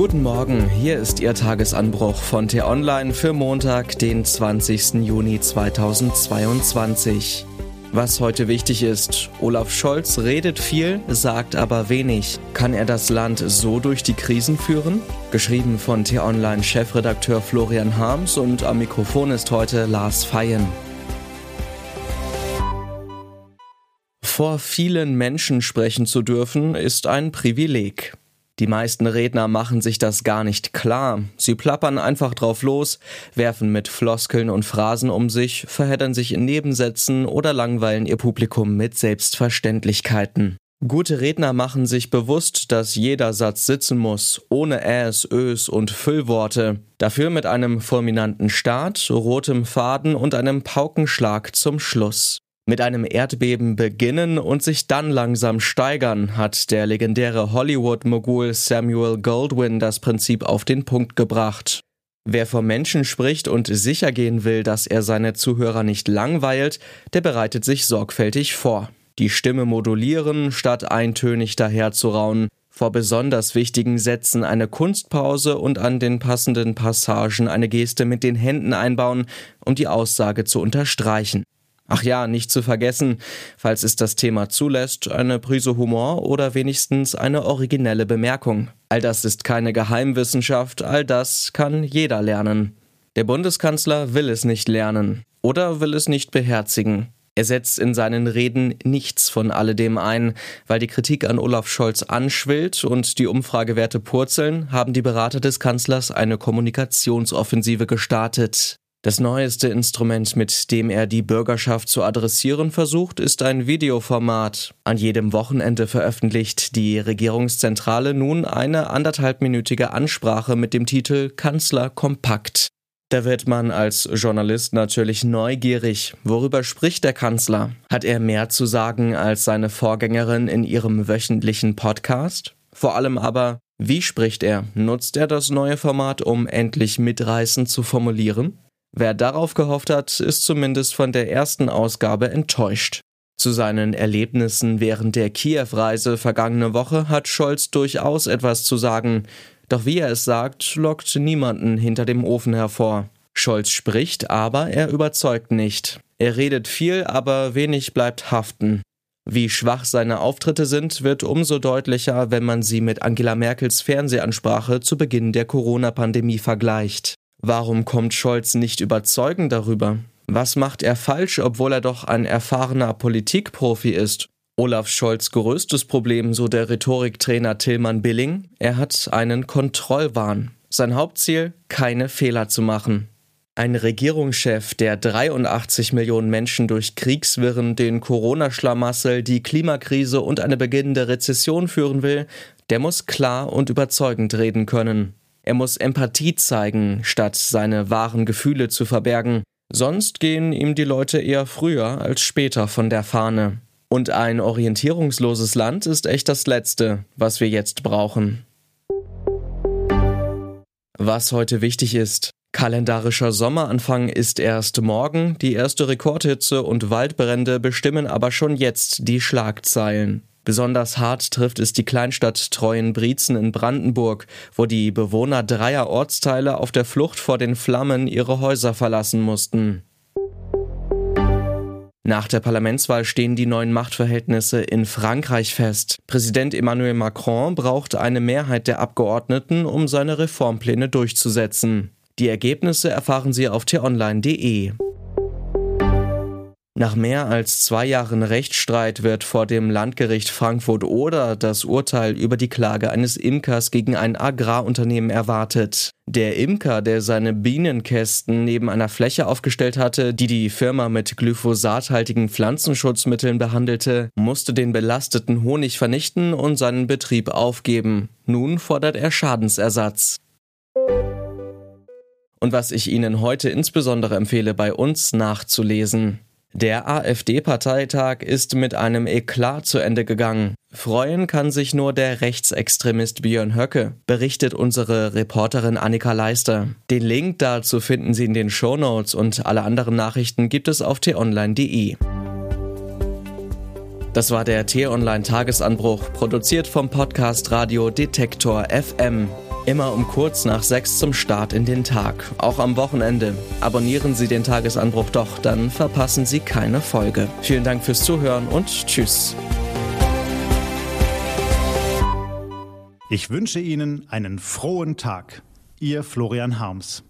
Guten Morgen, hier ist Ihr Tagesanbruch von T-Online für Montag, den 20. Juni 2022. Was heute wichtig ist, Olaf Scholz redet viel, sagt aber wenig. Kann er das Land so durch die Krisen führen? Geschrieben von T-Online-Chefredakteur Florian Harms und am Mikrofon ist heute Lars Feyen. Vor vielen Menschen sprechen zu dürfen, ist ein Privileg. Die meisten Redner machen sich das gar nicht klar. Sie plappern einfach drauf los, werfen mit Floskeln und Phrasen um sich, verheddern sich in Nebensätzen oder langweilen ihr Publikum mit Selbstverständlichkeiten. Gute Redner machen sich bewusst, dass jeder Satz sitzen muss, ohne Äs, Ös und Füllworte. Dafür mit einem fulminanten Start, rotem Faden und einem Paukenschlag zum Schluss. Mit einem Erdbeben beginnen und sich dann langsam steigern, hat der legendäre Hollywood-Mogul Samuel Goldwyn das Prinzip auf den Punkt gebracht. Wer vor Menschen spricht und sicher gehen will, dass er seine Zuhörer nicht langweilt, der bereitet sich sorgfältig vor. Die Stimme modulieren, statt eintönig daherzuraunen, vor besonders wichtigen Sätzen eine Kunstpause und an den passenden Passagen eine Geste mit den Händen einbauen, um die Aussage zu unterstreichen. Ach ja, nicht zu vergessen, falls es das Thema zulässt, eine Prise Humor oder wenigstens eine originelle Bemerkung. All das ist keine Geheimwissenschaft, all das kann jeder lernen. Der Bundeskanzler will es nicht lernen oder will es nicht beherzigen. Er setzt in seinen Reden nichts von alledem ein. Weil die Kritik an Olaf Scholz anschwillt und die Umfragewerte purzeln, haben die Berater des Kanzlers eine Kommunikationsoffensive gestartet. Das neueste Instrument, mit dem er die Bürgerschaft zu adressieren versucht, ist ein Videoformat. An jedem Wochenende veröffentlicht die Regierungszentrale nun eine anderthalbminütige Ansprache mit dem Titel Kanzler kompakt. Da wird man als Journalist natürlich neugierig. Worüber spricht der Kanzler? Hat er mehr zu sagen als seine Vorgängerin in ihrem wöchentlichen Podcast? Vor allem aber, wie spricht er? Nutzt er das neue Format, um endlich mitreißend zu formulieren? Wer darauf gehofft hat, ist zumindest von der ersten Ausgabe enttäuscht. Zu seinen Erlebnissen während der Kiew-Reise vergangene Woche hat Scholz durchaus etwas zu sagen, doch wie er es sagt, lockt niemanden hinter dem Ofen hervor. Scholz spricht, aber er überzeugt nicht. Er redet viel, aber wenig bleibt haften. Wie schwach seine Auftritte sind, wird umso deutlicher, wenn man sie mit Angela Merkels Fernsehansprache zu Beginn der Corona-Pandemie vergleicht. Warum kommt Scholz nicht überzeugend darüber? Was macht er falsch, obwohl er doch ein erfahrener Politikprofi ist? Olaf Scholz größtes Problem, so der Rhetoriktrainer Tillmann Billing, er hat einen Kontrollwahn. Sein Hauptziel, keine Fehler zu machen. Ein Regierungschef, der 83 Millionen Menschen durch Kriegswirren, den Corona-Schlamassel, die Klimakrise und eine beginnende Rezession führen will, der muss klar und überzeugend reden können. Er muss Empathie zeigen, statt seine wahren Gefühle zu verbergen. Sonst gehen ihm die Leute eher früher als später von der Fahne. Und ein orientierungsloses Land ist echt das Letzte, was wir jetzt brauchen. Was heute wichtig ist. Kalendarischer Sommeranfang ist erst morgen, die erste Rekordhitze und Waldbrände bestimmen aber schon jetzt die Schlagzeilen. Besonders hart trifft es die Kleinstadt Treuenbrietzen in Brandenburg, wo die Bewohner dreier Ortsteile auf der Flucht vor den Flammen ihre Häuser verlassen mussten. Nach der Parlamentswahl stehen die neuen Machtverhältnisse in Frankreich fest. Präsident Emmanuel Macron braucht eine Mehrheit der Abgeordneten, um seine Reformpläne durchzusetzen. Die Ergebnisse erfahren Sie auf t-online.de. Nach mehr als zwei Jahren Rechtsstreit wird vor dem Landgericht Frankfurt-Oder das Urteil über die Klage eines Imkers gegen ein Agrarunternehmen erwartet. Der Imker, der seine Bienenkästen neben einer Fläche aufgestellt hatte, die die Firma mit glyphosathaltigen Pflanzenschutzmitteln behandelte, musste den belasteten Honig vernichten und seinen Betrieb aufgeben. Nun fordert er Schadensersatz. Und was ich Ihnen heute insbesondere empfehle, bei uns nachzulesen. Der AfD-Parteitag ist mit einem Eklat zu Ende gegangen. Freuen kann sich nur der Rechtsextremist Björn Höcke, berichtet unsere Reporterin Annika Leister. Den Link dazu finden Sie in den Shownotes und alle anderen Nachrichten gibt es auf t-online.de. Das war der T-Online Tagesanbruch, produziert vom Podcast Radio Detektor FM. Immer um kurz nach sechs zum Start in den Tag, auch am Wochenende. Abonnieren Sie den Tagesanbruch doch, dann verpassen Sie keine Folge. Vielen Dank fürs Zuhören und tschüss. Ich wünsche Ihnen einen frohen Tag. Ihr Florian Harms.